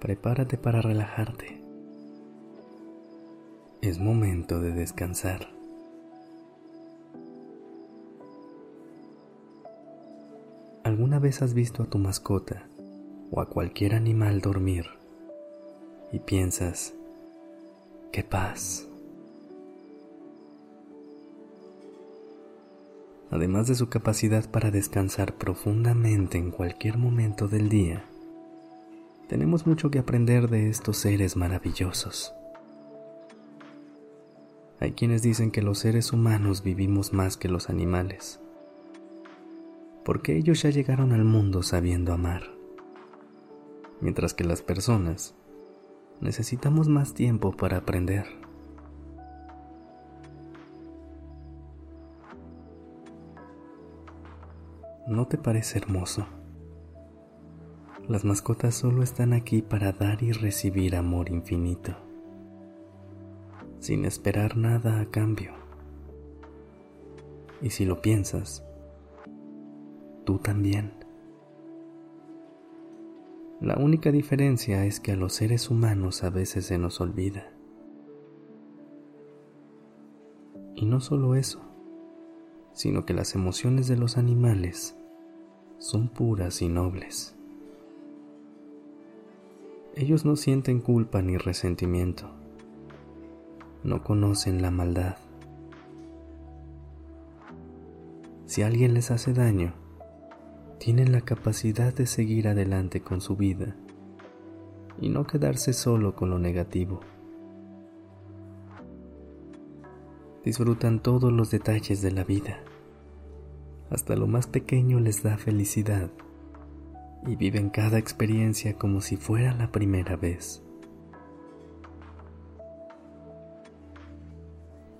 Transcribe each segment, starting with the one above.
Prepárate para relajarte. Es momento de descansar. ¿Alguna vez has visto a tu mascota o a cualquier animal dormir y piensas, qué paz? además de su capacidad para descansar profundamente en cualquier momento del día, tenemos mucho que aprender de estos seres maravillosos. Hay quienes dicen que los seres humanos vivimos más que los animales, porque ellos ya llegaron al mundo sabiendo amar, mientras que las personas necesitamos más tiempo para aprender. ¿No te parece hermoso? Las mascotas solo están aquí para dar y recibir amor infinito, sin esperar nada a cambio. Y si lo piensas, tú también. La única diferencia es que a los seres humanos a veces se nos olvida. Y no solo eso, sino que las emociones de los animales son puras y nobles. Ellos no sienten culpa ni resentimiento, no conocen la maldad. Si alguien les hace daño, tienen la capacidad de seguir adelante con su vida y no quedarse solo con lo negativo. Disfrutan todos los detalles de la vida hasta lo más pequeño les da felicidad y viven cada experiencia como si fuera la primera vez.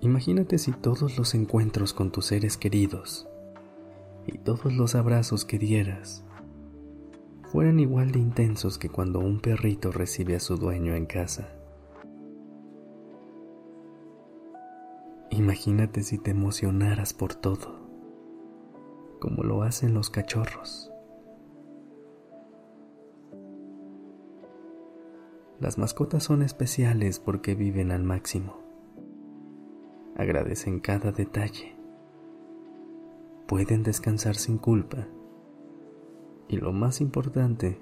Imagínate si todos los encuentros con tus seres queridos y todos los abrazos que dieras fueran igual de intensos que cuando un perrito recibe a su dueño en casa. Imagínate si te emocionaras por todo como lo hacen los cachorros. Las mascotas son especiales porque viven al máximo. Agradecen cada detalle. Pueden descansar sin culpa. Y lo más importante,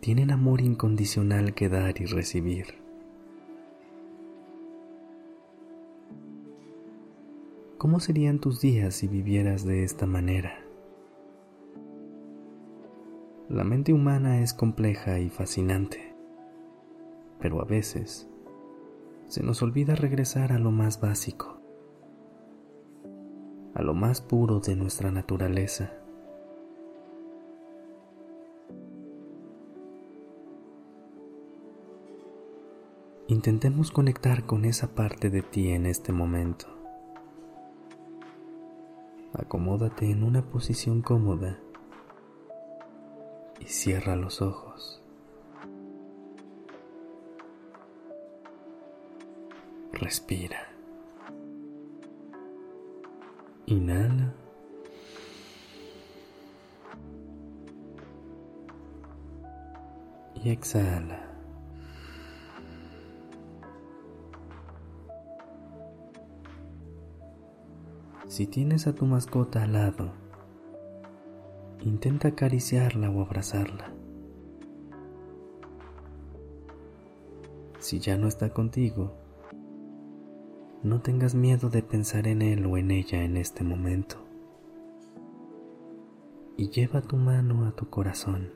tienen amor incondicional que dar y recibir. ¿Cómo serían tus días si vivieras de esta manera? La mente humana es compleja y fascinante, pero a veces se nos olvida regresar a lo más básico, a lo más puro de nuestra naturaleza. Intentemos conectar con esa parte de ti en este momento. Acomódate en una posición cómoda cierra los ojos. Respira. Inhala. Y exhala. Si tienes a tu mascota al lado, intenta acariciarla o abrazarla. Si ya no está contigo, no tengas miedo de pensar en él o en ella en este momento. Y lleva tu mano a tu corazón.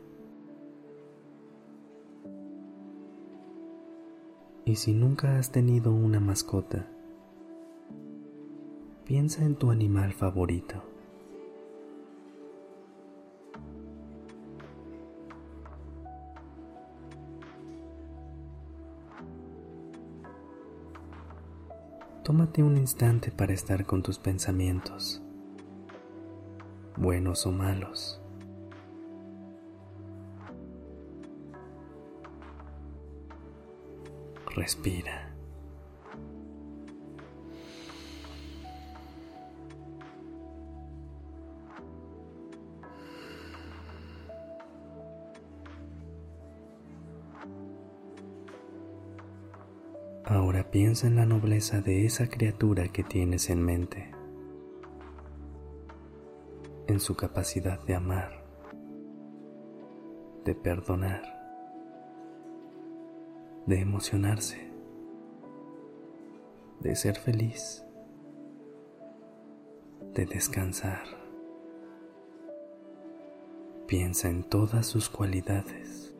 Y si nunca has tenido una mascota, Piensa en tu animal favorito. Tómate un instante para estar con tus pensamientos, buenos o malos. Respira. Ahora piensa en la nobleza de esa criatura que tienes en mente, en su capacidad de amar, de perdonar, de emocionarse, de ser feliz, de descansar. Piensa en todas sus cualidades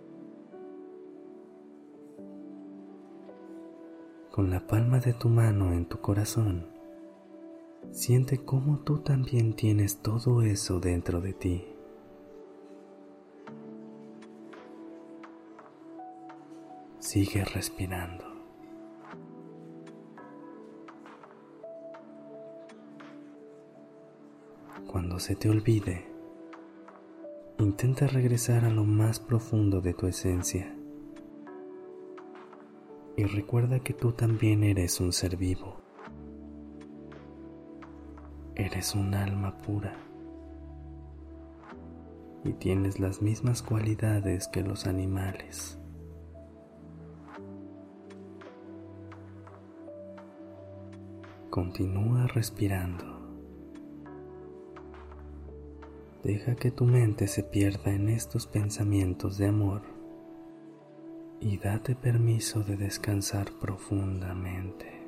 con la palma de tu mano en tu corazón, siente cómo tú también tienes todo eso dentro de ti. Sigue respirando. Cuando se te olvide, intenta regresar a lo más profundo de tu esencia y recuerda que tú también eres un ser vivo. Eres un alma pura y tienes las mismas cualidades que los animales. Continúa respirando. Deja que tu mente se pierda en estos pensamientos de amor y date permiso de descansar profundamente.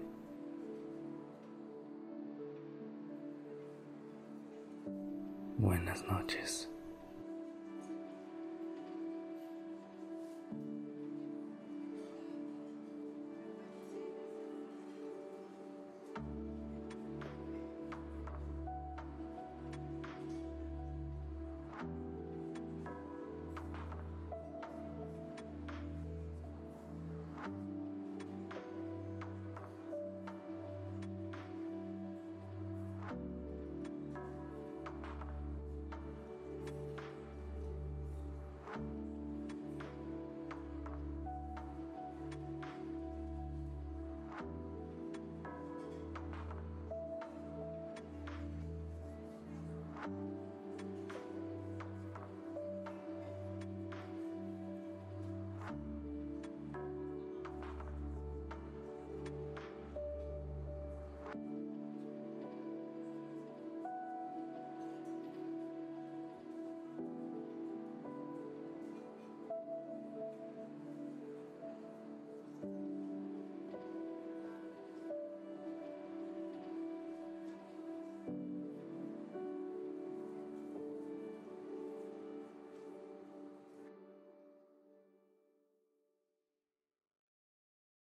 Buenas noches.